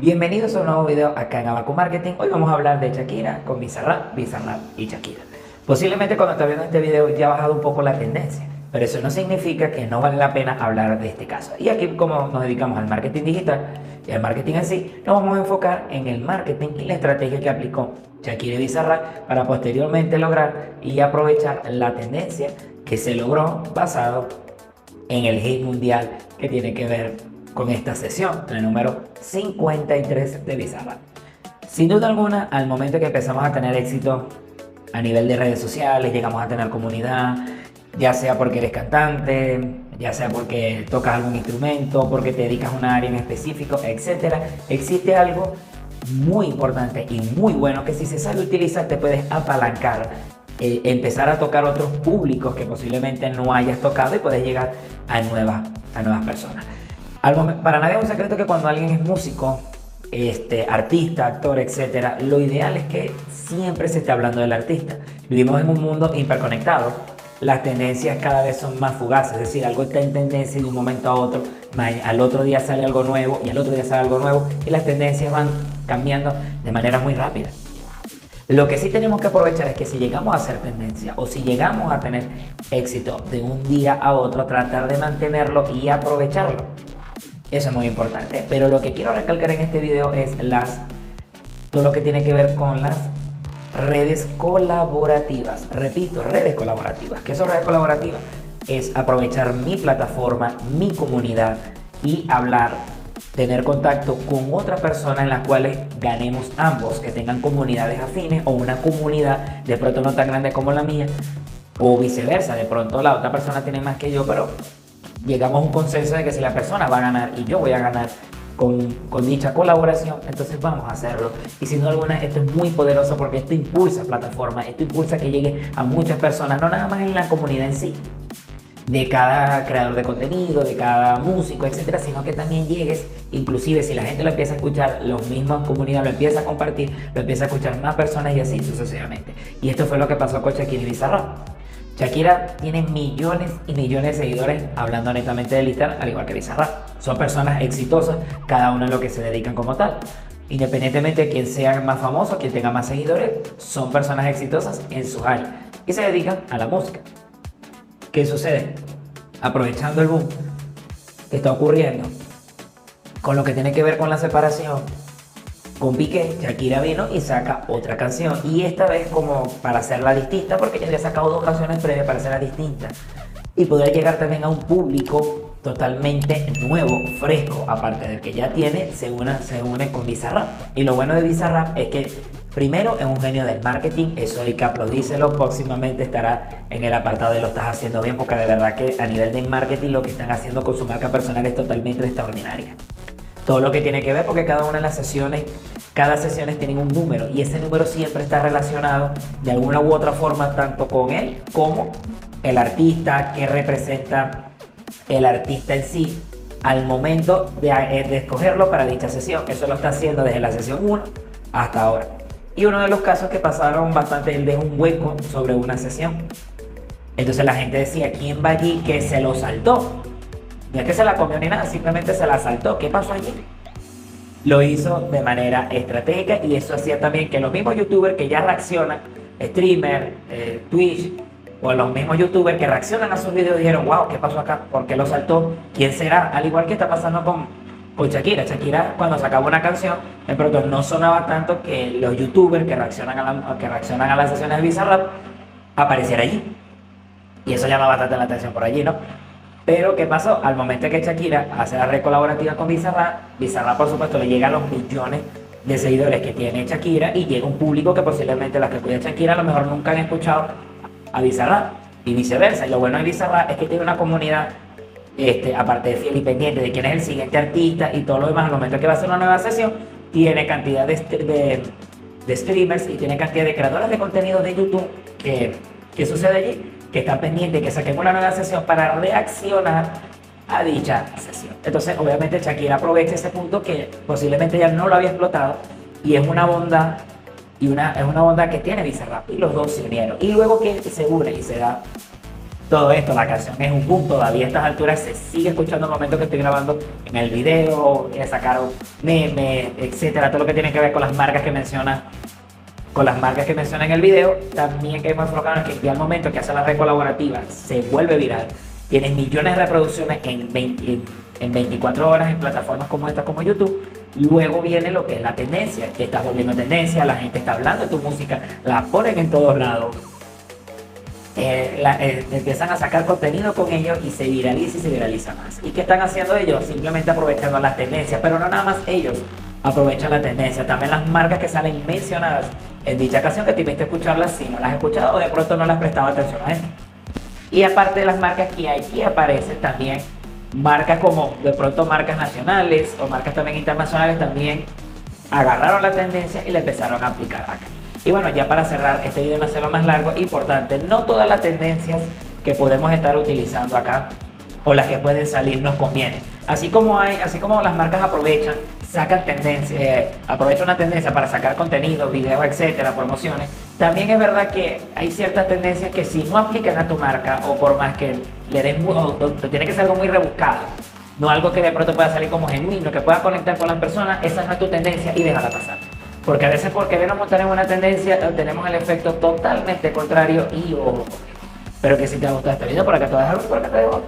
Bienvenidos a un nuevo video acá en Abaco Marketing. Hoy vamos a hablar de Shakira con Bizarrap, Bizarrap y Shakira. Posiblemente cuando estás viendo este video ya ha bajado un poco la tendencia, pero eso no significa que no vale la pena hablar de este caso. Y aquí como nos dedicamos al marketing digital y al marketing en sí, nos vamos a enfocar en el marketing y la estrategia que aplicó Shakira y Bizarrap para posteriormente lograr y aprovechar la tendencia que se logró basado en el hit mundial que tiene que ver con esta sesión, el número 53 de Bizarrap. Sin duda alguna, al momento que empezamos a tener éxito a nivel de redes sociales, llegamos a tener comunidad, ya sea porque eres cantante, ya sea porque tocas algún instrumento, porque te dedicas a un área en específico, etc. Existe algo muy importante y muy bueno que si se sabe utilizar te puedes apalancar, eh, empezar a tocar otros públicos que posiblemente no hayas tocado y puedes llegar a nuevas, a nuevas personas para nadie es un secreto que cuando alguien es músico, este, artista, actor, etc., lo ideal es que siempre se esté hablando del artista. Vivimos en un mundo hiperconectado. Las tendencias cada vez son más fugaces, es decir, algo está en tendencia de un momento a otro, al otro día sale algo nuevo y al otro día sale algo nuevo y las tendencias van cambiando de manera muy rápida. Lo que sí tenemos que aprovechar es que si llegamos a hacer tendencia o si llegamos a tener éxito de un día a otro, tratar de mantenerlo y aprovecharlo. Eso es muy importante. Pero lo que quiero recalcar en este video es las, todo lo que tiene que ver con las redes colaborativas. Repito, redes colaborativas. ¿Qué son redes colaborativas? Es aprovechar mi plataforma, mi comunidad y hablar, tener contacto con otra persona en las cuales ganemos ambos, que tengan comunidades afines o una comunidad de pronto no tan grande como la mía o viceversa. De pronto la otra persona tiene más que yo, pero llegamos a un consenso de que si la persona va a ganar y yo voy a ganar con, dicha colaboración, entonces vamos a hacerlo. Y sin duda alguna, esto es muy poderoso porque esto impulsa plataformas, esto impulsa que llegue a muchas personas, no nada más en la comunidad en sí, de cada creador de contenido, de cada músico, etcétera, sino que también llegues, inclusive si la gente lo empieza a escuchar, los mismos comunidad lo empieza a compartir, lo empieza a escuchar más personas y así sucesivamente. Y esto fue lo que pasó con Shakira y Bizarrap. Shakira tiene millones y millones de seguidores hablando netamente de Instagram, al igual que Bizarrap. Son personas exitosas, cada uno en lo que se dedican como tal. Independientemente de quién sea más famoso, quién tenga más seguidores, son personas exitosas en su área y se dedican a la música. ¿Qué sucede? Aprovechando el boom que está ocurriendo con lo que tiene que ver con la separación, con Piqué, Shakira vino y saca otra canción. Y esta vez como para hacerla distinta, porque ya había sacado dos canciones previas para hacerla distinta. Y poder llegar también a un público totalmente nuevo, fresco, aparte del que ya tiene, se une, se une con Bizarrap. Y lo bueno de Bizarrap es que primero es un genio del marketing, eso hay que aplaudírselo, próximamente estará en el apartado de lo estás haciendo bien, porque de verdad que a nivel de marketing lo que están haciendo con su marca personal es totalmente extraordinaria todo lo que tiene que ver porque cada una de las sesiones, cada sesión tiene un número y ese número siempre está relacionado de alguna u otra forma tanto con él como el artista que representa el artista en sí al momento de, eh, escogerlo para dicha sesión. Eso lo está haciendo desde la sesión 1 hasta ahora. Y uno de los casos que pasaron bastante, él dejó un hueco sobre una sesión. Entonces la gente decía, ¿quién va allí que se lo saltó? No es que se la comió ni nada, simplemente se la saltó. ¿Qué pasó allí? Lo hizo de manera estratégica y eso hacía también que los mismos youtubers que ya reaccionan, streamer, eh, Twitch, o los mismos youtubers que reaccionan a sus videos dijeron, wow, ¿qué pasó acá? ¿Por qué lo saltó? ¿Quién será? Al igual que está pasando con, con Shakira. Shakira cuando sacaba una canción, de pronto no sonaba tanto que los youtubers que reaccionan a, las sesiones de Bizarrap apareciera allí. Y eso llama bastante la atención por allí, ¿no? Pero, ¿qué pasó? Al momento que Shakira hace la red colaborativa con Bizarrap, Bizarrap, por supuesto, le llega a los millones de seguidores que tiene Shakira y llega un público que posiblemente las que cuida Shakira a lo mejor nunca han escuchado a Bizarrap y viceversa. Y lo bueno de Bizarrap es que tiene una comunidad, este, aparte de fiel y pendiente de quién es el siguiente artista y todo lo demás, al momento que va a hacer una nueva sesión, tiene cantidad de, de, de streamers y tiene cantidad de creadores de contenido de YouTube que, que sucede allí que están pendientes, que saquemos una nueva sesión para reaccionar a dicha sesión. Entonces, obviamente, Shakira aprovecha ese punto que posiblemente ya no lo había explotado y es una bondad y una, es una bondad que tiene Bizarrap y los dos se unieron. Y luego que se une y se da todo esto. La canción es un boom, todavía a estas alturas se sigue escuchando el momento que estoy grabando en el video, sacaron memes, etcétera, todo lo que tiene que ver con las marcas que menciona con las marcas que menciona en el video, también que hemos enfocado que ya al momento que hace la red colaborativa se vuelve viral, tienes millones de reproducciones en, 20, en 24 horas en plataformas como esta, como YouTube, luego viene lo que es la tendencia, que estás volviendo tendencia, la gente está hablando de tu música, la ponen en todos lados, eh, eh, empiezan a sacar contenido con ellos y se viraliza y se viraliza más. ¿Y qué están haciendo ellos? Simplemente aprovechando las tendencias, pero no nada más ellos aprovechan la tendencia, también las marcas que salen mencionadas en dicha canción que te invito a escucharlas si no las has escuchado o de pronto no las has prestado atención a esto. Y aparte de las marcas que hay, aquí aparecen también marcas como de pronto marcas nacionales o marcas también internacionales también agarraron la tendencia y la empezaron a aplicar acá. Y bueno, ya para cerrar este video no hacerlo más largo, importante, no todas las tendencias que podemos estar utilizando acá o las que pueden salir nos convienen. Así como hay, así como las marcas aprovechan sacan tendencia, eh, aprovecha una tendencia para sacar contenido, videos, etcétera, promociones, también es verdad que hay ciertas tendencias que si no aplican a tu marca o por más que le den, tiene que ser algo muy rebuscado, no algo que de pronto pueda salir como genuino, que pueda conectar con las personas, esa no es tu tendencia y déjala pasar. Porque a veces por querernos montar una tendencia tenemos el efecto totalmente contrario y ojo. Pero que si te ha gustado este video, por acá te voy a dejar, por acá te dejo.